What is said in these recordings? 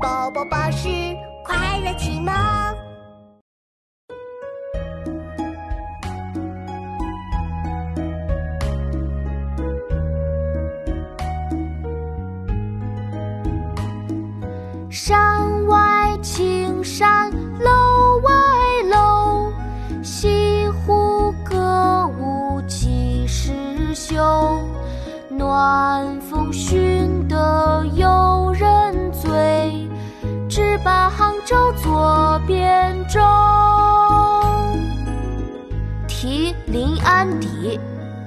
宝宝巴士快乐启蒙。山外青山楼外楼，西湖歌舞几时休？暖风熏得把杭州作汴州。题临安邸，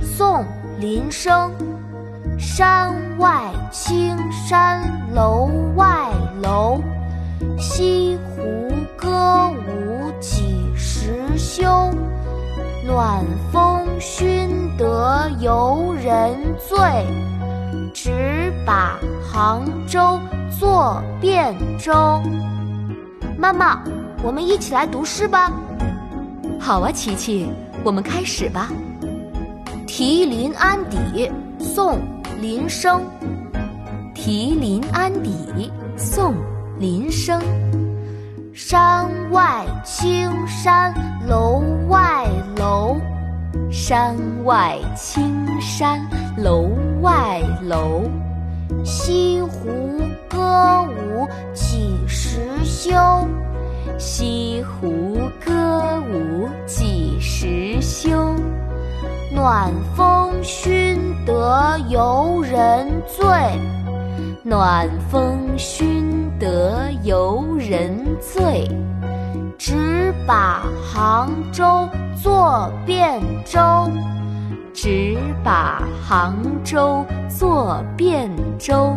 宋·林升。山外青山楼外楼，西湖歌舞几时休？暖风熏得游人醉，只把杭州作汴州。妈妈，我们一起来读诗吧。好啊，琪琪，我们开始吧。《题临安邸》宋·林升。题临安邸，宋·林升。山外青山楼外楼，山外青山楼外楼。西湖西湖歌舞几时休？暖风熏得游人醉，暖风熏得游人醉。只把杭州作汴州，只把杭州作汴州。